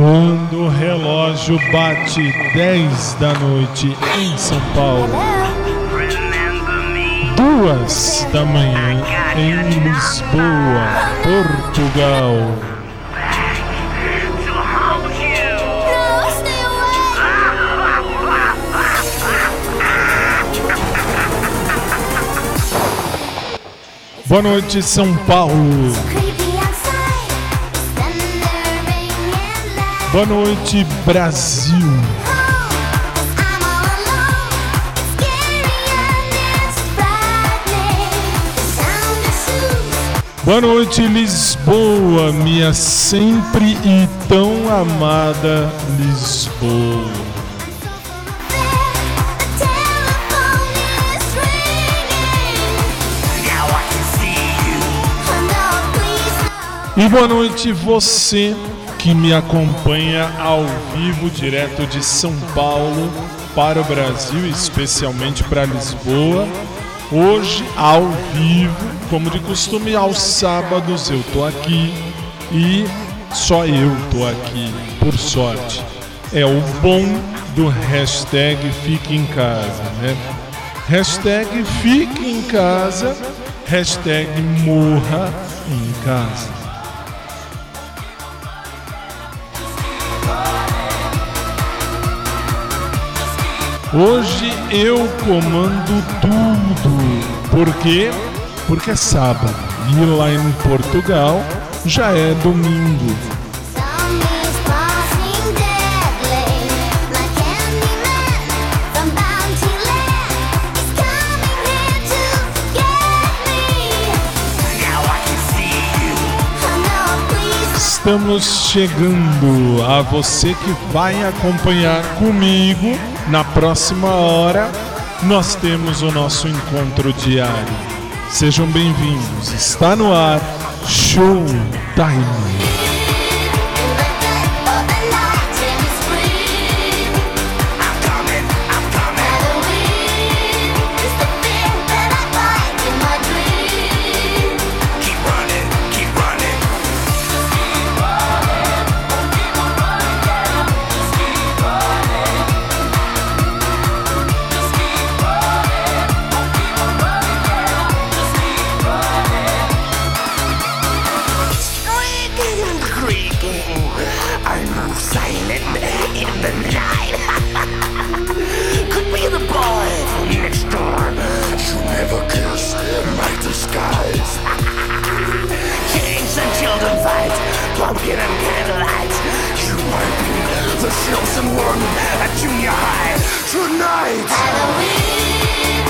Quando o relógio bate 10 da noite em São Paulo, duas da manhã em Lisboa, Portugal. Boa noite, São Paulo. Boa noite, Brasil. Boa noite, Lisboa, minha sempre e tão amada Lisboa. E boa noite, você que me acompanha ao vivo, direto de São Paulo para o Brasil, especialmente para Lisboa. Hoje, ao vivo, como de costume, aos sábados eu tô aqui e só eu tô aqui, por sorte. É o bom do hashtag Fique em Casa, né? Hashtag Fique em Casa, hashtag Morra em Casa. Hoje eu comando tudo. Por quê? Porque é sábado e lá em Portugal já é domingo. Estamos chegando a você que vai acompanhar comigo na próxima hora. Nós temos o nosso encontro diário. Sejam bem-vindos. Está no ar I move silent in the night. Could be the boy from next door. You never kiss my disguise. Kings and children fight, pumpkin and candlelight. You might be the chosen one at junior high tonight. Halloween.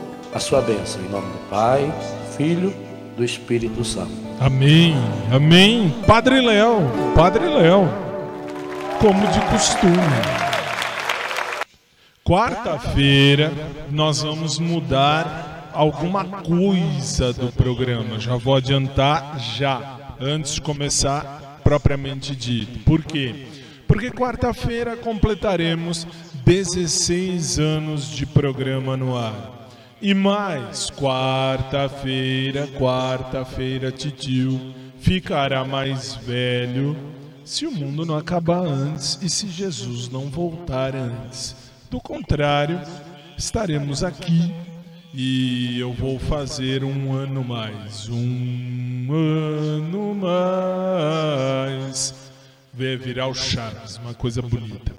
a sua bênção, em nome do Pai, Filho, do Espírito Santo. Amém, amém. Padre Léo, Padre Léo, como de costume. Quarta-feira nós vamos mudar alguma coisa do programa. Já vou adiantar já, antes de começar propriamente dito. Por quê? Porque quarta-feira completaremos 16 anos de programa no ar. E mais, quarta-feira, quarta-feira, titio ficará mais velho se o mundo não acabar antes e se Jesus não voltar antes. Do contrário, estaremos aqui e eu vou fazer um ano mais. Um ano mais. Vai virar o Chaves, uma coisa bonita.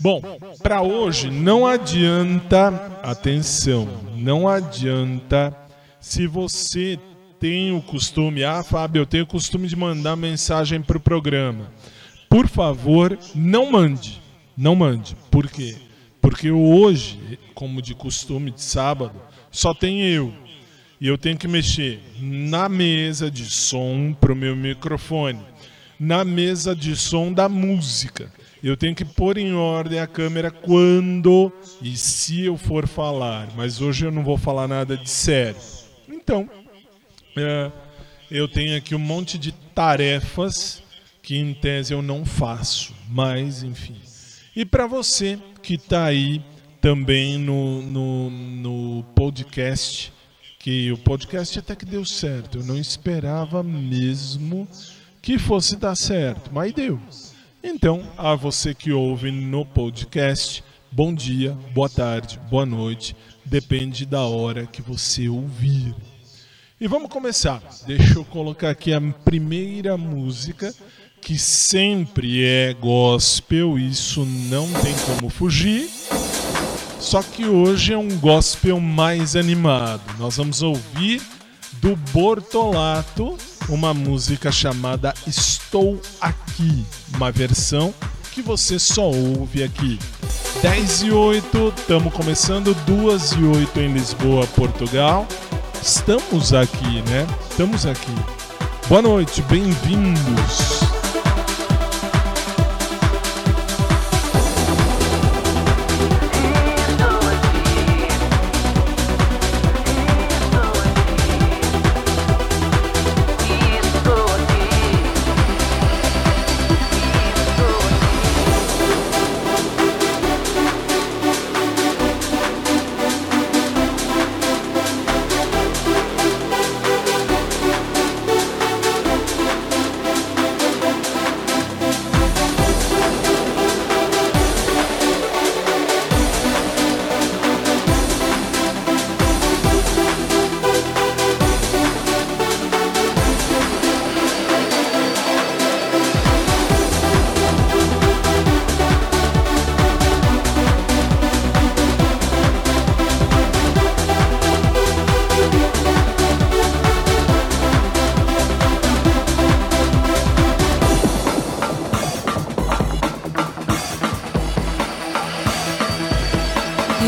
Bom, para hoje não adianta, atenção, não adianta se você tem o costume, ah, Fábio, eu tenho o costume de mandar mensagem para o programa. Por favor, não mande. Não mande. Por quê? Porque hoje, como de costume de sábado, só tem eu. E eu tenho que mexer na mesa de som para o meu microfone, na mesa de som da música. Eu tenho que pôr em ordem a câmera quando e se eu for falar. Mas hoje eu não vou falar nada de sério. Então, é, eu tenho aqui um monte de tarefas que em tese eu não faço. Mas, enfim. E para você que está aí também no, no, no podcast, que o podcast até que deu certo. Eu não esperava mesmo que fosse dar certo, mas deu. Então, a você que ouve no podcast, bom dia, boa tarde, boa noite, depende da hora que você ouvir. E vamos começar. Deixa eu colocar aqui a primeira música que sempre é gospel, isso não tem como fugir. Só que hoje é um gospel mais animado. Nós vamos ouvir do Bortolato uma música chamada Estou Aqui, uma versão que você só ouve aqui. 10 e 8, estamos começando, 2 e 8 em Lisboa, Portugal. Estamos aqui, né? Estamos aqui. Boa noite, bem-vindos.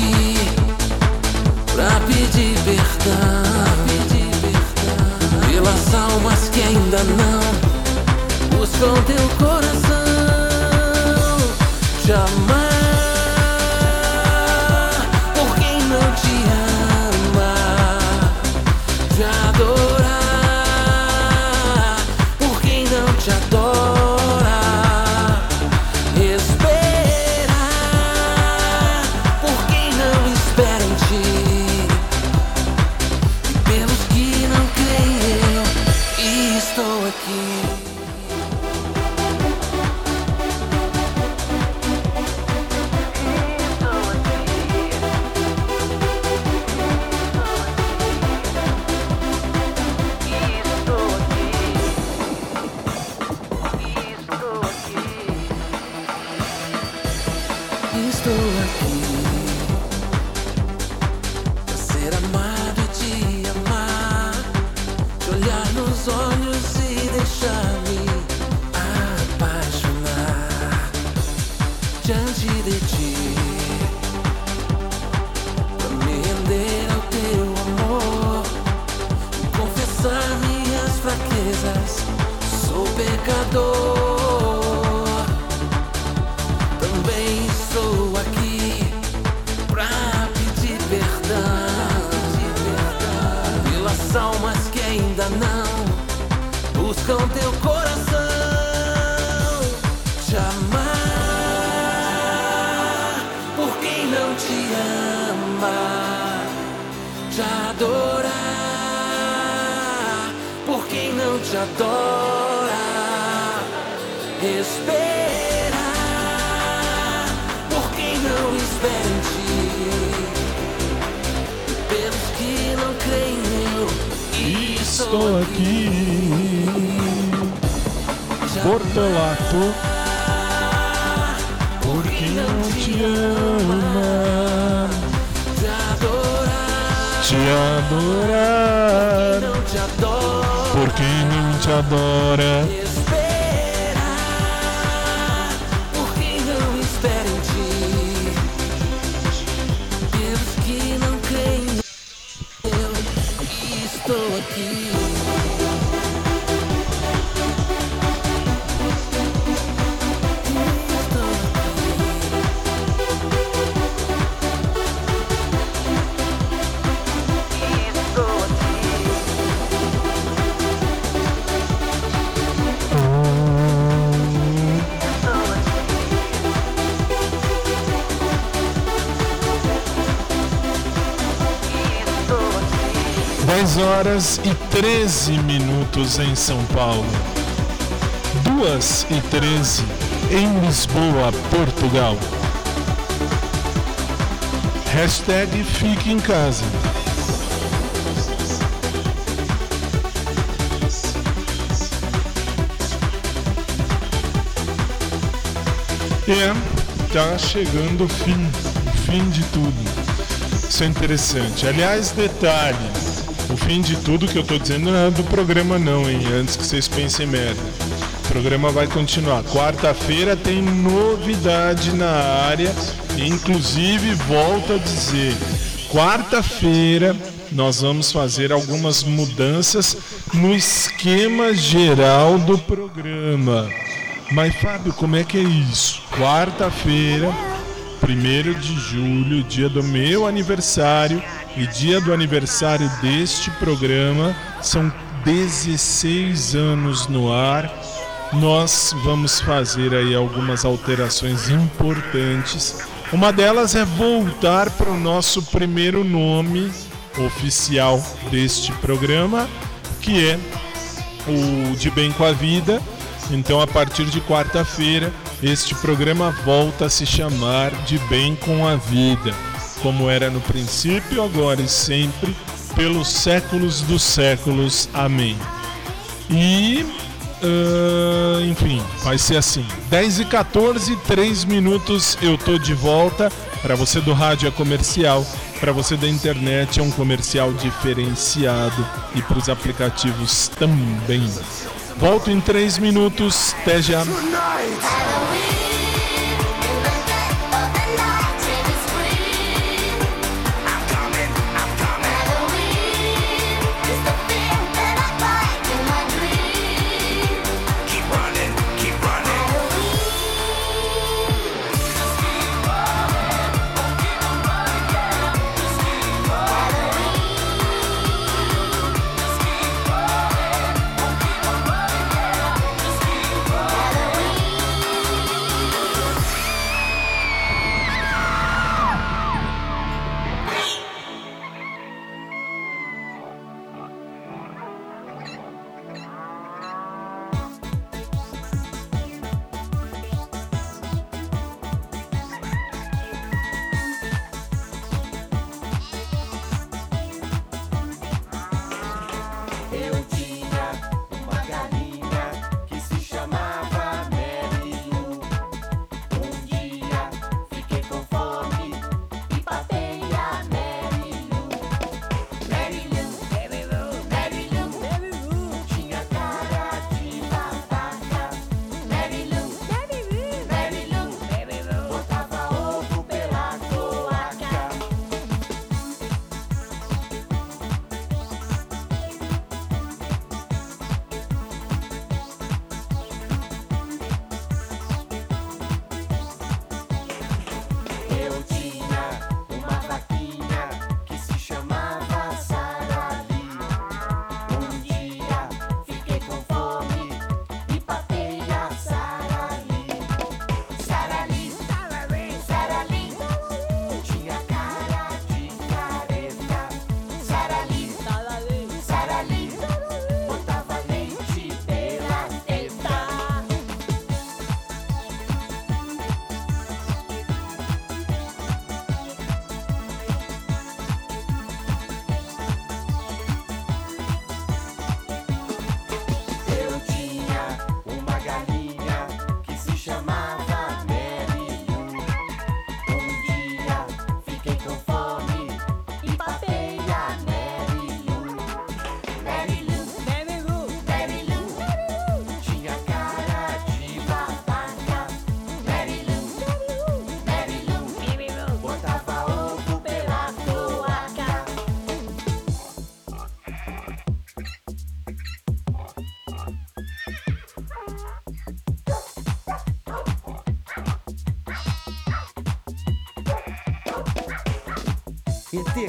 aqui pra pedir perdão pelas almas que ainda não buscam teu coração. Te. Minhas fraquezas. Sou pecador. Também estou aqui pra pedir perdão pelas almas que ainda não buscam teu coração. Adora. Esperar por quem não espera em ti. Pelos que não creem, eu Estou aqui. Bortolato, por quem não te ama, te adorar, adora. Horas e 13 minutos em São Paulo. 2 e 13 em Lisboa, Portugal. Hashtag fique em casa. É, tá chegando o fim, o fim de tudo. Isso é interessante. Aliás, detalhe, o fim de tudo que eu tô dizendo não é do programa não, hein? Antes que vocês pensem merda. O programa vai continuar. Quarta-feira tem novidade na área, inclusive volto a dizer, quarta-feira nós vamos fazer algumas mudanças no esquema geral do programa. Mas Fábio, como é que é isso? Quarta-feira, 1 de julho, dia do meu aniversário e dia do aniversário deste programa, são 16 anos no ar. Nós vamos fazer aí algumas alterações importantes. Uma delas é voltar para o nosso primeiro nome oficial deste programa, que é o De Bem com a Vida. Então, a partir de quarta-feira, este programa volta a se chamar De Bem com a Vida, como era no princípio, agora e sempre, pelos séculos dos séculos. Amém. E, ah, enfim, vai ser assim: 10 e 14, 3 minutos, eu tô de volta. Para você do rádio é comercial, para você da internet é um comercial diferenciado e para os aplicativos também. Volto em 3 minutos, até já. Halloween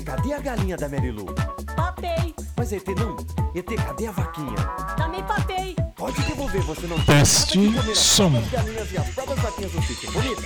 ET, cadê a galinha da Marilu? Papei. Mas ET não. ET, cadê a vaquinha? Também papei. Pode devolver, você não Teste as som. próprias galinhas e as próprias vaquinhas do sítio. Bonita.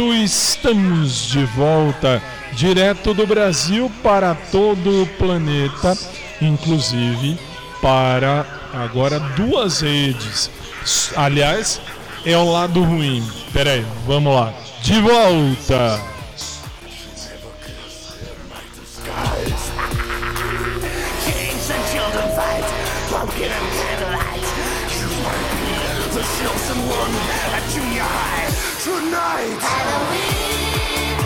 Estamos de volta, direto do Brasil para todo o planeta, inclusive para agora duas redes. Aliás, é o lado ruim. Pera aí, vamos lá. De volta! tonight. Halloween.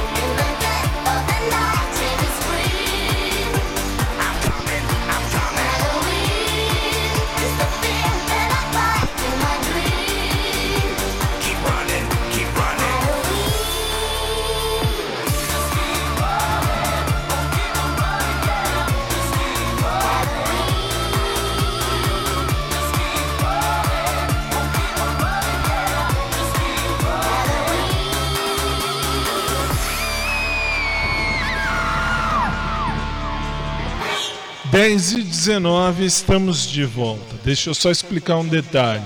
10 e 19 estamos de volta. Deixa eu só explicar um detalhe.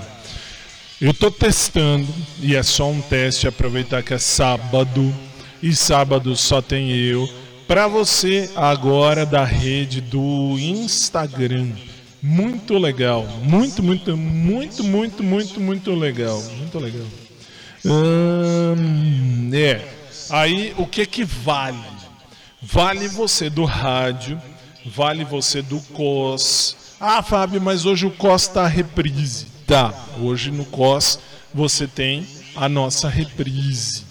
Eu estou testando, e é só um teste, aproveitar que é sábado, e sábado só tem eu, para você agora da rede do Instagram. Muito legal, muito, muito, muito, muito, muito, muito legal. Muito legal. Hum, é. Aí o que que vale? Vale você do rádio vale você do COS. Ah, Fábio, mas hoje o COS tá reprise. Tá, hoje no COS você tem a nossa reprise.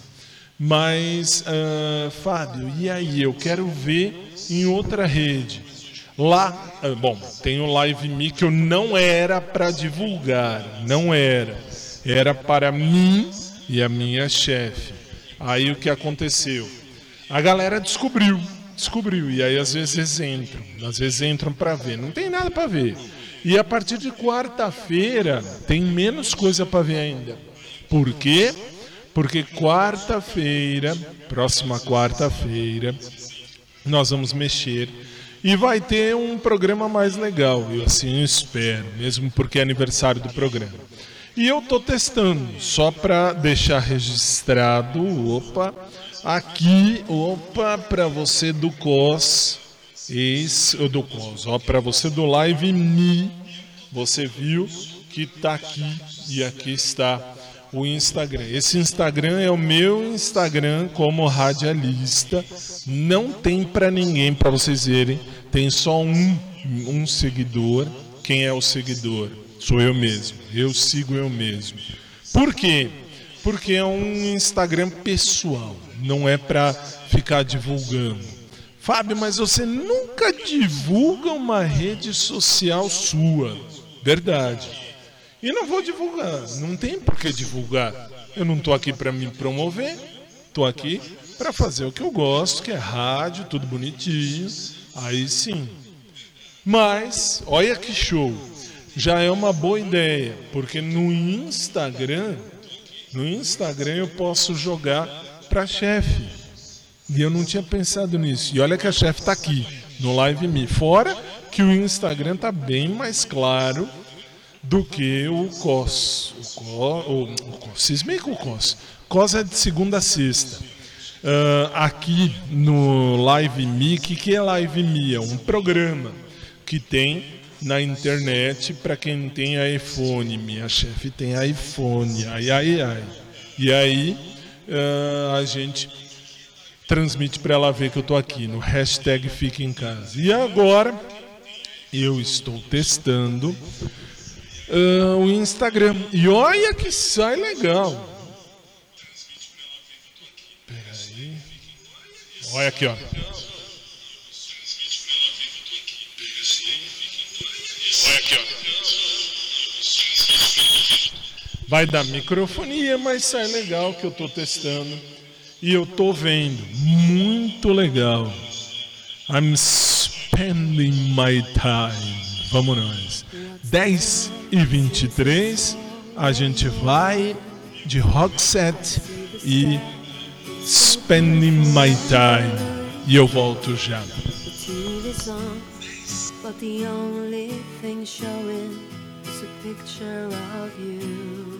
Mas, ah, Fábio, e aí? Eu quero ver em outra rede. Lá, ah, bom, tem o Live Me que eu não era para divulgar, não era. Era para mim e a minha chefe. Aí o que aconteceu? A galera descobriu, descobriu. E aí às vezes entram, às vezes entram para ver. Não tem nada para ver. E a partir de quarta-feira tem menos coisa para ver ainda. Por quê? Porque quarta-feira, próxima quarta-feira, nós vamos mexer e vai ter um programa mais legal. Eu assim espero, mesmo porque é aniversário do programa. E eu tô testando, só para deixar registrado, opa, aqui, opa, para você do COS, ex, do COS, ó, para você do Live Me, você viu que tá aqui e aqui está o Instagram. Esse Instagram é o meu Instagram como radialista. Não tem para ninguém para vocês verem. Tem só um, um seguidor. Quem é o seguidor? Sou eu mesmo. Eu sigo eu mesmo. Por quê? Porque é um Instagram pessoal. Não é para ficar divulgando. Fábio, mas você nunca divulga uma rede social sua. Verdade. E não vou divulgar, não tem por que divulgar. Eu não estou aqui para me promover, estou aqui para fazer o que eu gosto, que é rádio, tudo bonitinho. Aí sim. Mas, olha que show. Já é uma boa ideia, porque no Instagram, no Instagram eu posso jogar para chefe. E eu não tinha pensado nisso. E olha que a chefe está aqui, no Live Me. Fora que o Instagram tá bem mais claro do que o COS. O, COS, o, COS, meio que o COS. COS é de segunda a sexta. Uh, aqui no Live Me, o que, que é Live Me? É um programa que tem na internet para quem tem iPhone. Minha chefe tem iPhone. Ai, ai, ai. E aí uh, a gente transmite para ela ver que eu estou aqui no hashtag Fique em Casa. E agora eu estou testando uh, o Instagram. E olha que sai legal. Peraí. Olha aqui, ó. Vai dar microfonia, mas sai legal que eu estou testando. E eu estou vendo. Muito legal. I'm spending my time. Vamos nós. 10 e 23, a gente vai de Roxette e Spending My Time. E eu volto já. But the only thing showing is a picture of you.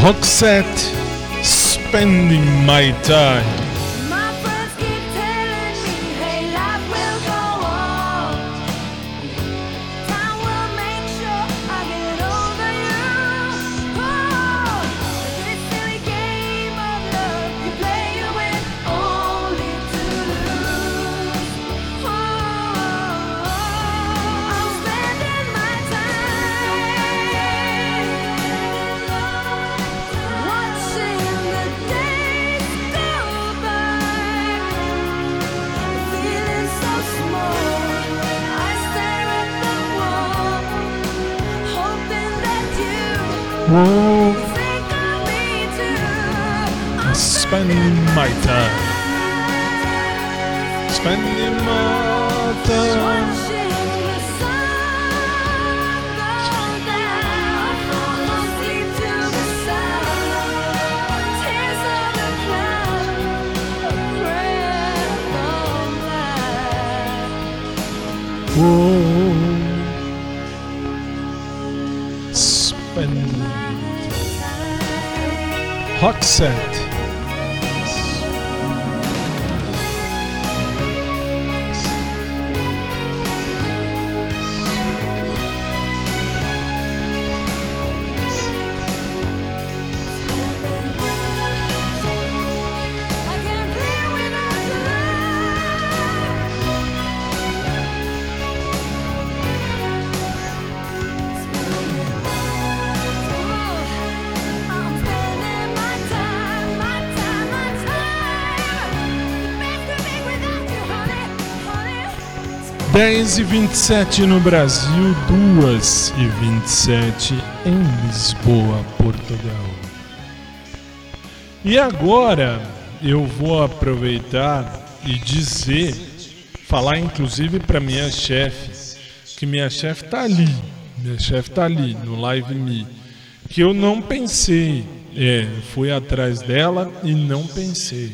spending my time. Roxette, Spending My Time. said. 10 e 27 no Brasil, 2 e 27 em Lisboa, Portugal. E agora eu vou aproveitar e dizer, falar inclusive para minha chefe, que minha chefe tá ali, minha chefe tá ali no Live Me, que eu não pensei, é, fui atrás dela e não pensei.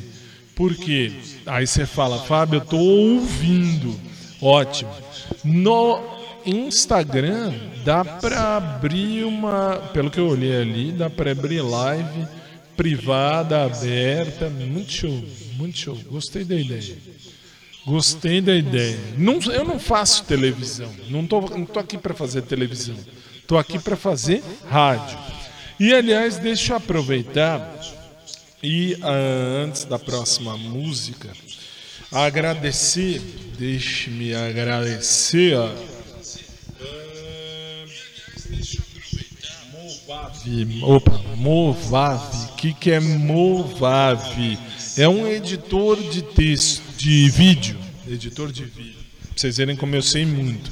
Por quê? Aí você fala, Fábio, eu tô ouvindo. Ótimo. No Instagram dá para abrir uma, pelo que eu olhei ali, dá para abrir live privada, aberta, muito show, muito show. Gostei da ideia. Gostei da ideia. Não, eu não faço televisão. Não tô, não tô aqui para fazer televisão. Tô aqui para fazer rádio. E aliás, deixa eu aproveitar e ah, antes da próxima música, agradecer, deixe-me agradecer. ó. Movave, opa, Movave. O que, que é Movave? É um editor de texto, de vídeo. Editor de vídeo. Pra vocês verem como eu sei muito.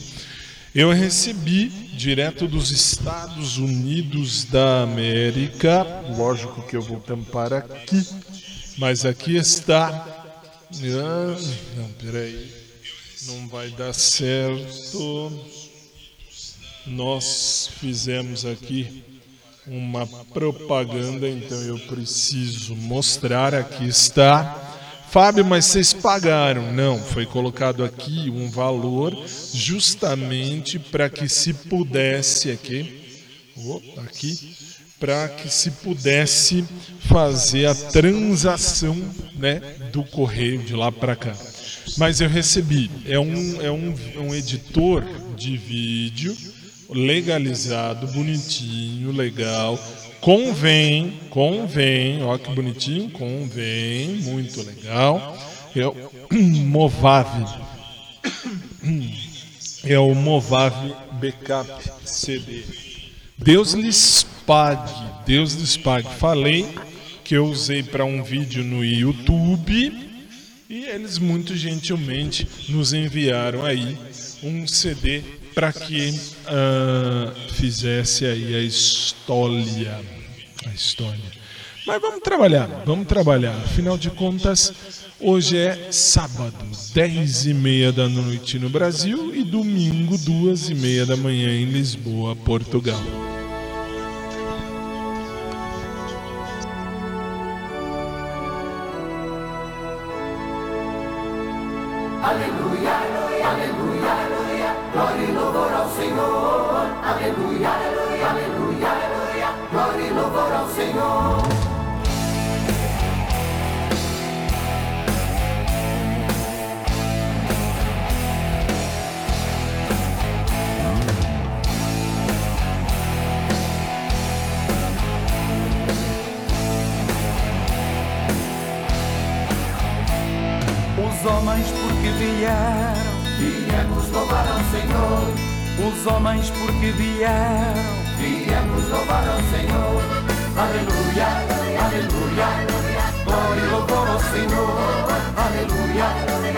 Eu recebi direto dos Estados Unidos da América. Lógico que eu vou tampar aqui. Mas aqui está. Ah, não, peraí. Não vai dar certo. Nós fizemos aqui uma propaganda, então eu preciso mostrar. Aqui está. Fábio, mas vocês pagaram? Não, foi colocado aqui um valor justamente para que se pudesse aqui, oh, aqui, para que se pudesse fazer a transação, né, do correio de lá para cá. Mas eu recebi. É um, é um, um editor de vídeo legalizado, bonitinho, legal. Convém, convém, ó que bonitinho, convém, muito legal. É o Movave. É o Movave Backup CD. Deus lhes pague, Deus lhes pague. Falei que eu usei para um vídeo no YouTube e eles muito gentilmente nos enviaram aí um CD para que ah, fizesse aí a história, a história. Mas vamos trabalhar, vamos trabalhar. Afinal de contas, hoje é sábado, 10 e meia da noite no Brasil e domingo, duas e meia da manhã em Lisboa, Portugal. Aleluia, aleluia, aleluia. Glória e louvor ao Senhor. Aleluia, aleluia, aleluia, aleluia. Glória e louvor ao Senhor. homens porque vieram, viemos louvar ao Senhor. Os homens porque vieram, viemos louvar ao Senhor. Aleluia, aleluia, glória e louvor ao Senhor. Aleluia,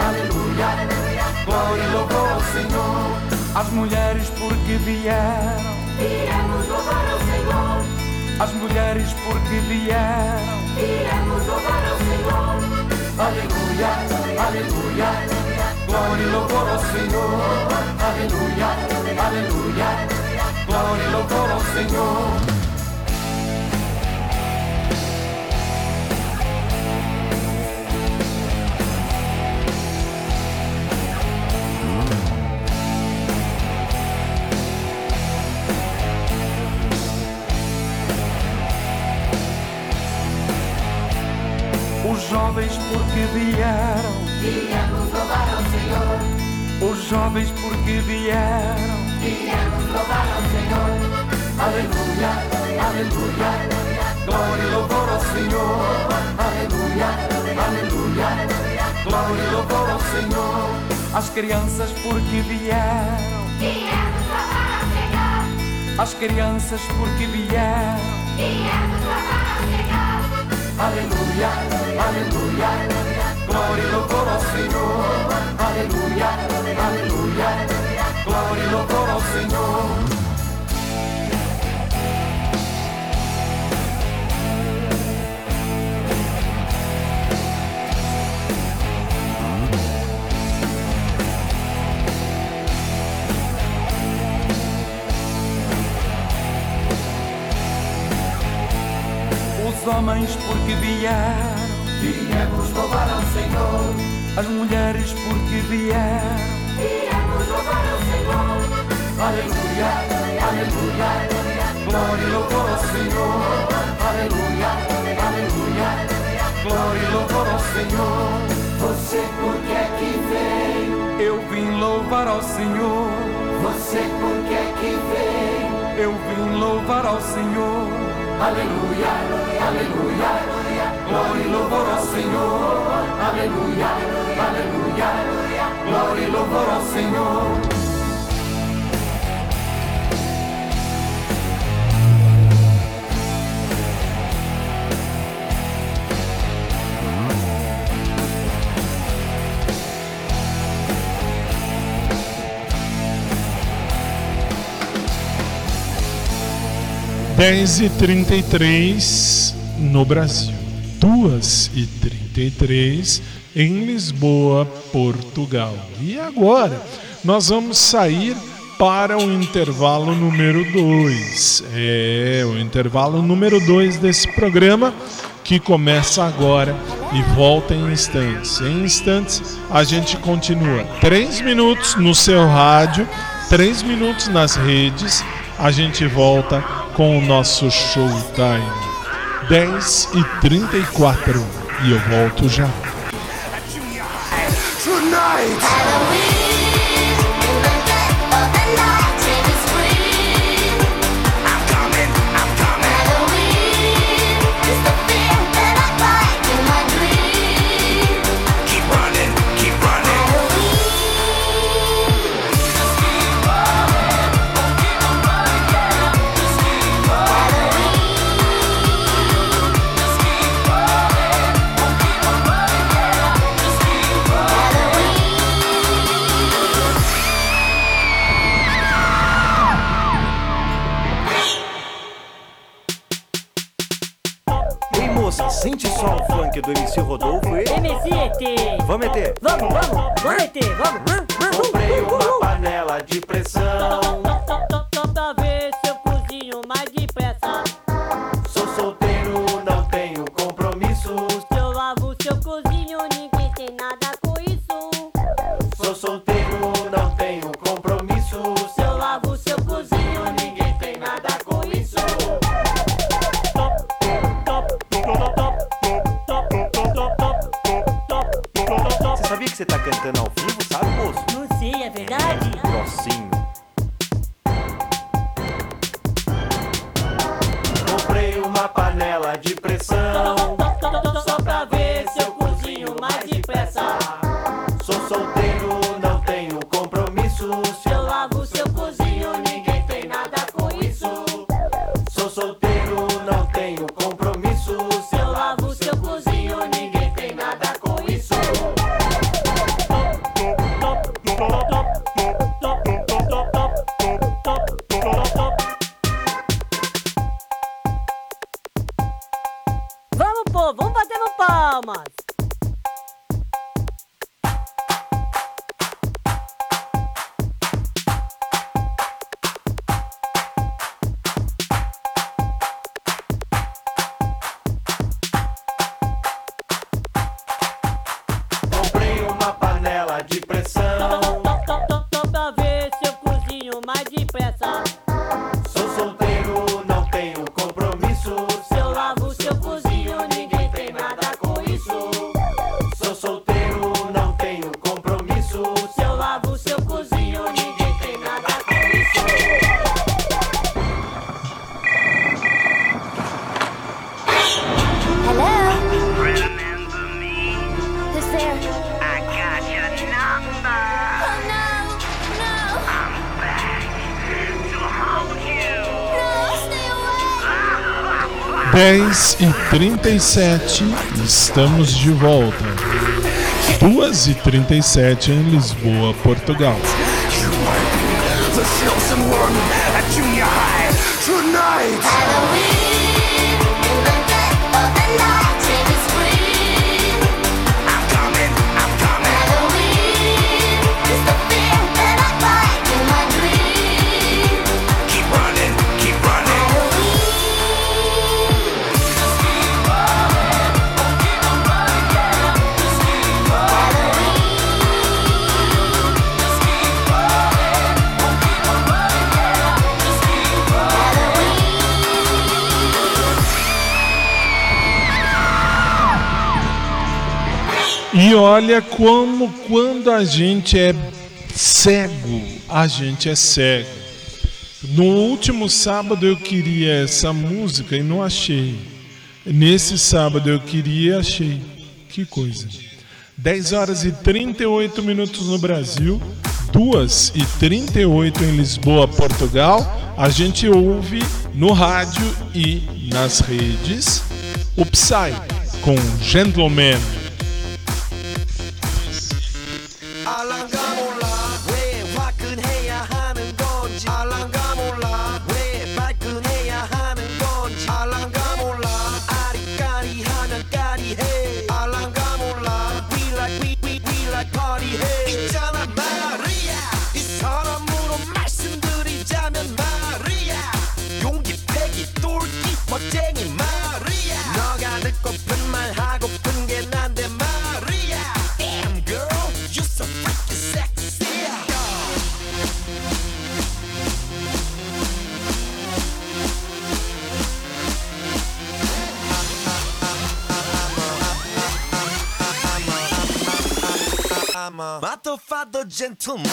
aleluia, glória e louvor ao Senhor. As mulheres porque vieram, viemos louvar ao Senhor. As mulheres porque vieram, viemos louvar ao Senhor. Aleluia, aleluia, glória e louvor ao Senhor. Aleluia, aleluia, glória e louvor jovens porque vieram, Viemos louvar ao Senhor. os jovens porque vieram. Viemos louvar ao Senhor. Aleluia, aleluia, glória e louvor ao Senhor. Aleluia, aleluia, glória e louvor ao Senhor. As crianças porque vieram, Viemos louvar ao Senhor. as crianças porque vieram. Viemos louvar ao Senhor. Aleluia, aleluia, glória e louvor ao Senhor. Aleluia, aleluia, glória Os homens porque vieram, viemos louvar ao Senhor. As mulheres porque vieram, Viemos louvar ao Senhor. aleluia, aleluia, glória e louvor ao Senhor. Aleluia, aleluia, glória e louvor ao Senhor. Você por que é que veio? Eu vim louvar ao Senhor. Você por que é que veio? Eu vim louvar ao Senhor. Aleluia, aleluia, Glória e louvor ao Senhor. aleluia, aleluia. Glória e louvor ao Senhor. Dez e trinta e três no Brasil. Duas e trinta e três em Lisboa, Portugal. E agora nós vamos sair para o intervalo número 2. É, o intervalo número 2 desse programa que começa agora e volta em instantes. Em instantes a gente continua. Três minutos no seu rádio, três minutos nas redes. A gente volta com o nosso showtime. 10 e 34 e eu volto já. Tonight, ET. Vamos meter! Vamos, vamos, vamos ET, vamos. 10 e 37 estamos de volta. 2 e 37 em Lisboa, Portugal. Tonight. Halloween, E olha como quando a gente é cego, a gente é cego. No último sábado eu queria essa música e não achei. Nesse sábado eu queria e achei. Que coisa. 10 horas e 38 minutos no Brasil, 2 e 38 em Lisboa, Portugal. A gente ouve no rádio e nas redes o Psy com Gentleman. I'm a motherfucker gentleman.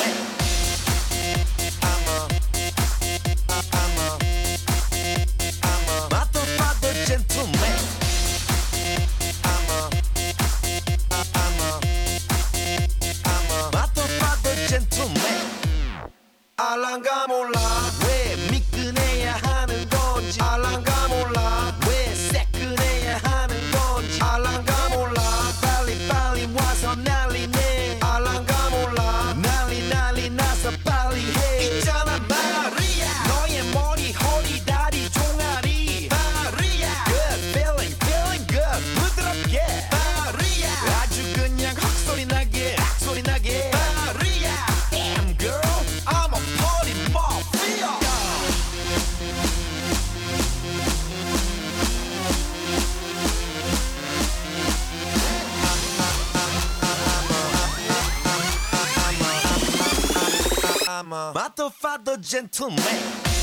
I'm a I'm a I'm a motherfucker gentleman. I'm a I'm a I'm a motherfucker gentleman 알 I'm a motherfucker gentleman.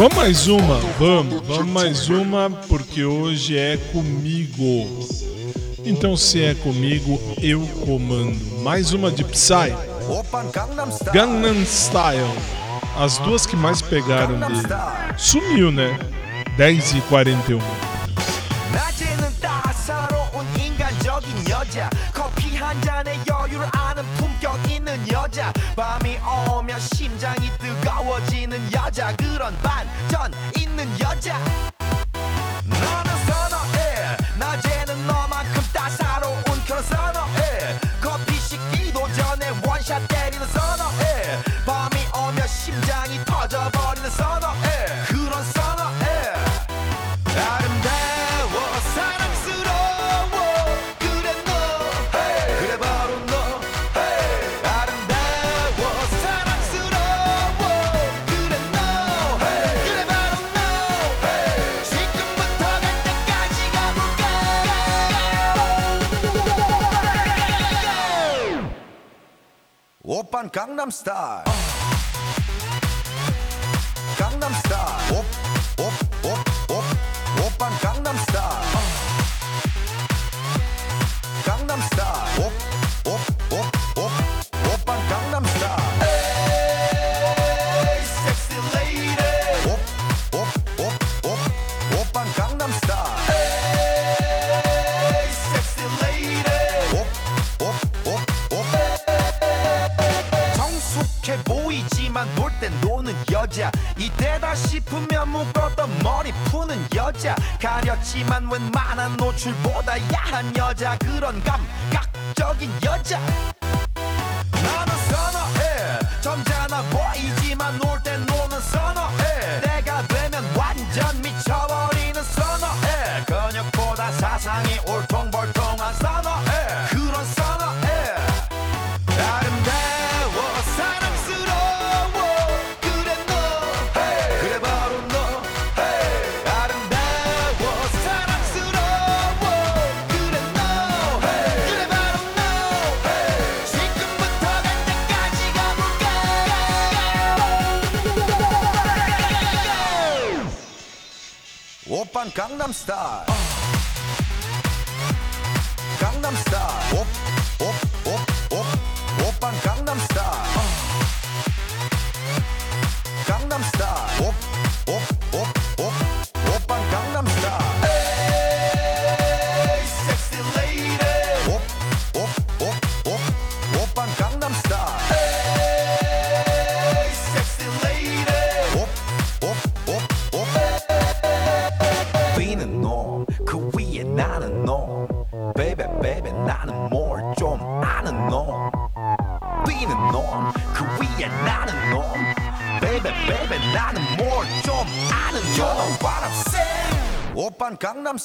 Vamos mais uma, vamos, vamos mais uma, porque hoje é comigo. Então, se é comigo, eu comando. Mais uma de Psy, Gangnam Style. As duas que mais pegaram dele. Sumiu, né? 10 e 41. 여자. 커피 한 잔에 여유를 아는 품격 있는 여자. 밤이 오면 심장이 뜨거워지는 여자. 그런 반전 있는 여자. 너는 선어해. 낮에는 너만큼 따사로운 그런 선어 Gangnam Style. 여자 가렸지만 웬만한 노출보다 야한 여자 그런 감각적인 여자. I'm star. Gangnam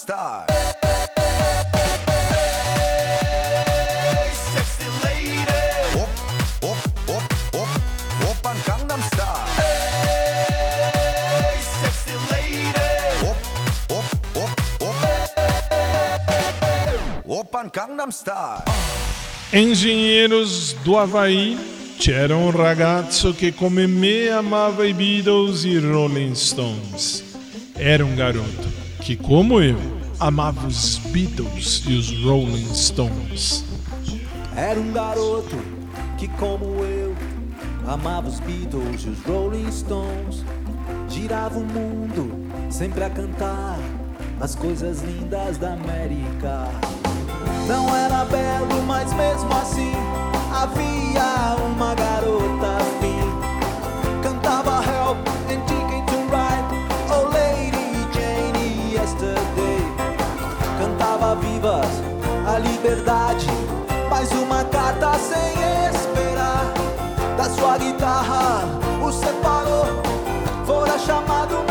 Style. Engenheiros do Havaí c'era um ragazzo que come me amava i Beatles e Rolling Stones. Era um garoto que, como eu, amava os Beatles e os Rolling Stones. Era um garoto que, como eu, amava os Beatles e os Rolling Stones. Girava o mundo, sempre a cantar as coisas lindas da América. Não era belo, mas mesmo assim havia sem esperar. Da sua guitarra o separou, fora chamado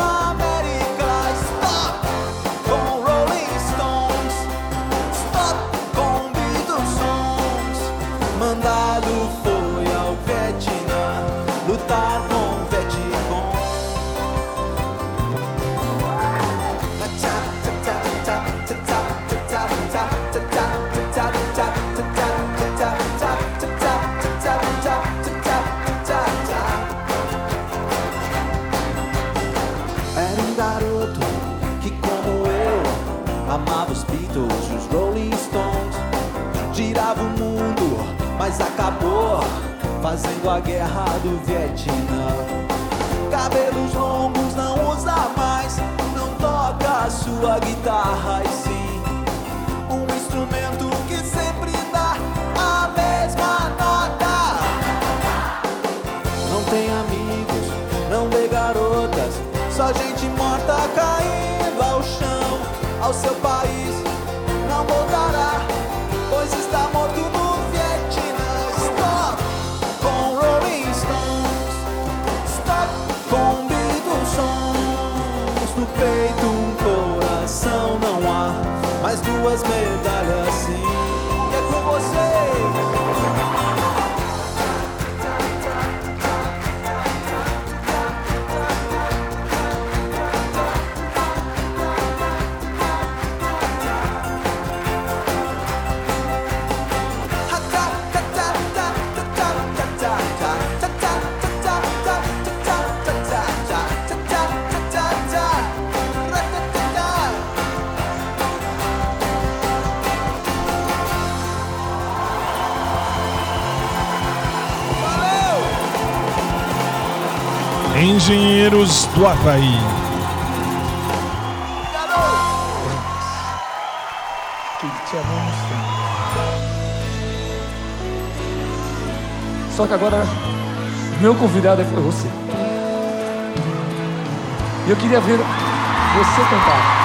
vivendo a guerra do Vietnã. Cabelos longos não usa mais, não toca a sua guitarra e sim um instrumento que sempre dá a mesma nota. Não tem amigos, não vê garotas, só gente morta caindo ao chão, ao seu país. Engenheiros do Havaí. Só que agora, meu convidado é você. E eu queria ver você cantar.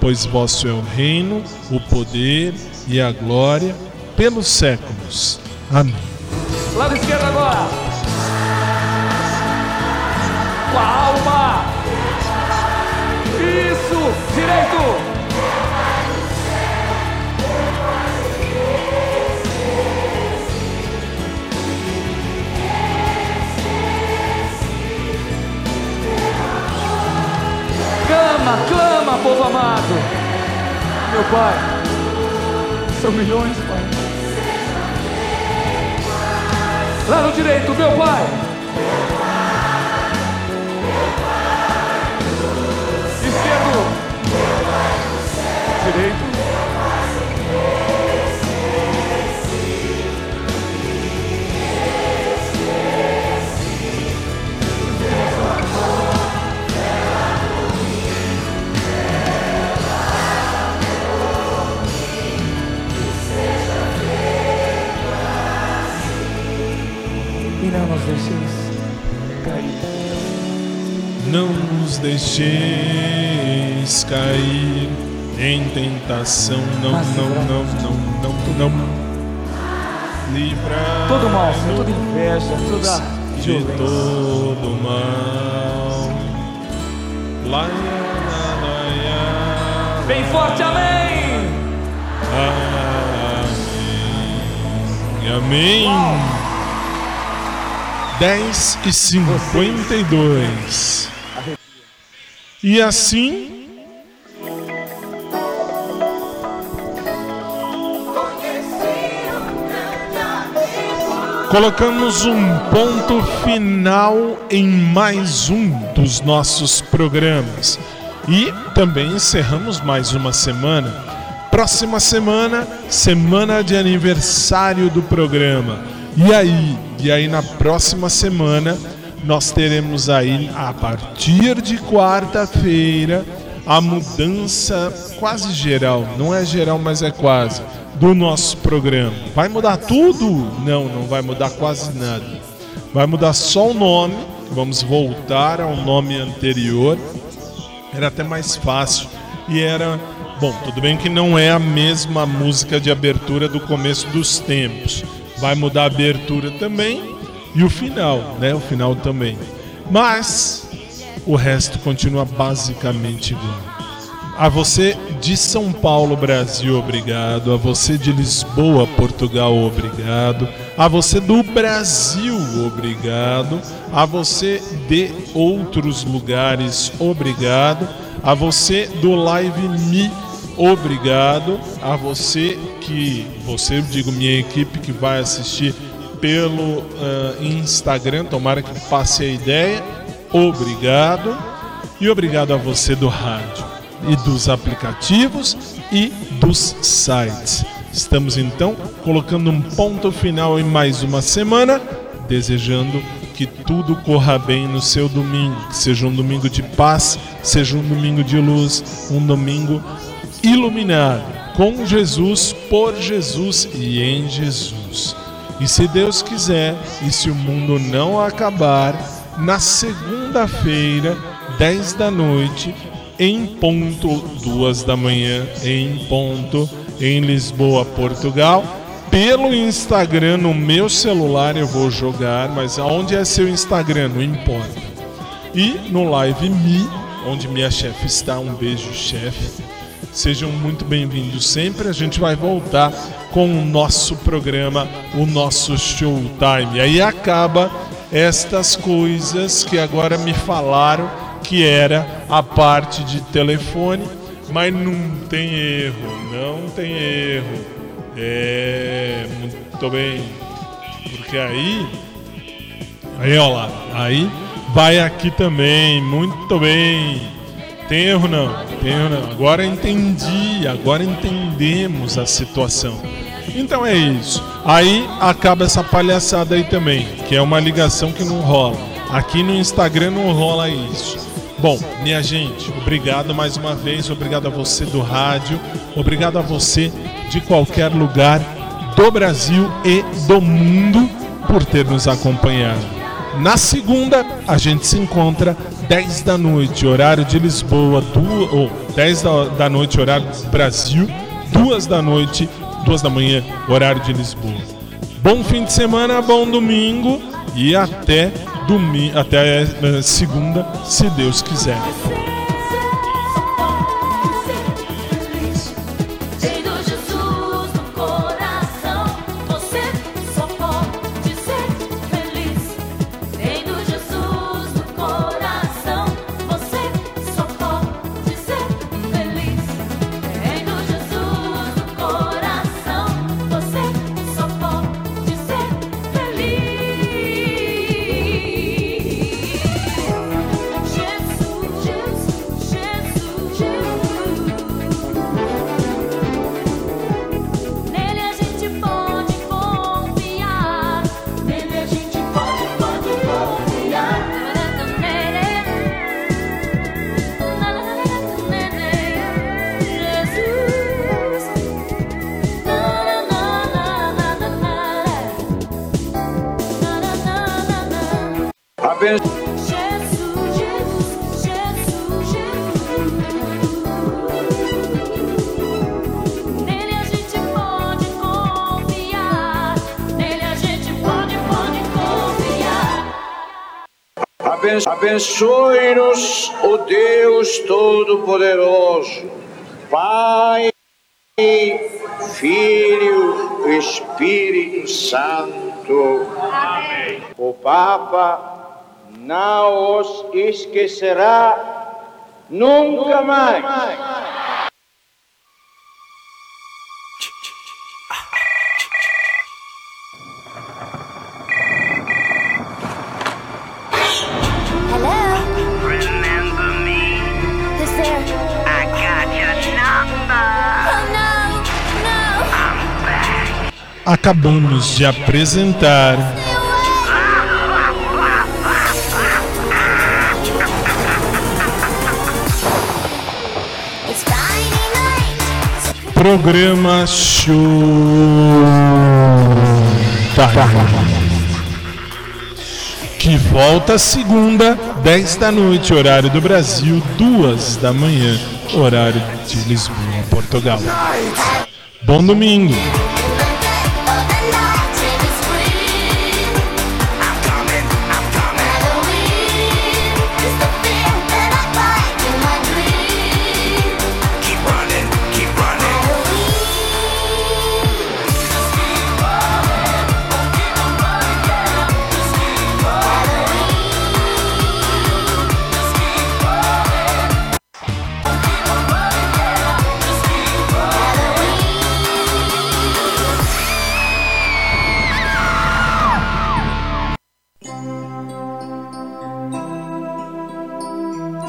pois vosso é o reino, o poder e a glória pelos séculos. Amém. Lado esquerdo agora. Com a alma. Isso. Direito. Clama, clama, povo amado. Meu Pai. São milhões, Pai. Lá no direito, meu pai. Não nos deixeis cair. Não nos deixeis cair em tentação. Não, não, livrai-nos não, não, não, não. Livrai Todo mal, Senhor, toda inveja, toda de todo mal. Lá, lá, Bem forte, amém! Amém. Amém. 10 e 52. E assim. Colocamos um ponto final em mais um dos nossos programas. E também encerramos mais uma semana. Próxima semana, semana de aniversário do programa. E aí, e aí na próxima semana nós teremos aí a partir de quarta-feira a mudança quase geral, não é geral, mas é quase do nosso programa. Vai mudar tudo? Não, não vai mudar quase nada. Vai mudar só o nome. Vamos voltar ao nome anterior. Era até mais fácil e era Bom, tudo bem que não é a mesma música de abertura do começo dos tempos. Vai mudar a abertura também e o final, né? O final também. Mas o resto continua basicamente igual. A você de São Paulo, Brasil, obrigado. A você de Lisboa, Portugal, obrigado. A você do Brasil, obrigado. A você de outros lugares, obrigado. A você do Live Me, obrigado. A você que, você, digo minha equipe que vai assistir pelo uh, Instagram, tomara que passe a ideia, obrigado. E obrigado a você do rádio e dos aplicativos e dos sites. Estamos então colocando um ponto final em mais uma semana, desejando que tudo corra bem no seu domingo, que seja um domingo de paz, seja um domingo de luz, um domingo iluminado com Jesus, por Jesus e em Jesus. E se Deus quiser, e se o mundo não acabar, na segunda-feira, 10 da noite, em ponto, duas da manhã, em ponto, em Lisboa, Portugal. Pelo Instagram, no meu celular eu vou jogar, mas aonde é seu Instagram? Não importa. E no Live Me, onde minha chefe está, um beijo, chefe. Sejam muito bem-vindos sempre. A gente vai voltar com o nosso programa, o nosso showtime. Aí acaba estas coisas que agora me falaram que era a parte de telefone, mas não tem erro, não tem erro. É, muito bem. Porque aí, aí ó lá, aí vai aqui também, muito bem. Tem erro não, tem erro não. Agora entendi, agora entendemos a situação. Então é isso. Aí acaba essa palhaçada aí também, que é uma ligação que não rola. Aqui no Instagram não rola isso. Bom, minha gente, obrigado mais uma vez, obrigado a você do rádio, obrigado a você de qualquer lugar do Brasil e do mundo por ter nos acompanhado. Na segunda, a gente se encontra 10 da noite, horário de Lisboa, du... ou 10 da, da noite, horário Brasil, 2 da noite, 2 da manhã, horário de Lisboa. Bom fim de semana, bom domingo e até domingo, até eh, segunda, se Deus quiser. Abençoe-nos, o Deus Todo-Poderoso, Pai, Filho e Espírito Santo. O Papa não os esquecerá nunca mais. Acabamos de apresentar programa Show que volta segunda, 10 da noite, horário do Brasil, 2 da manhã, horário de Lisboa, Portugal. Bom domingo.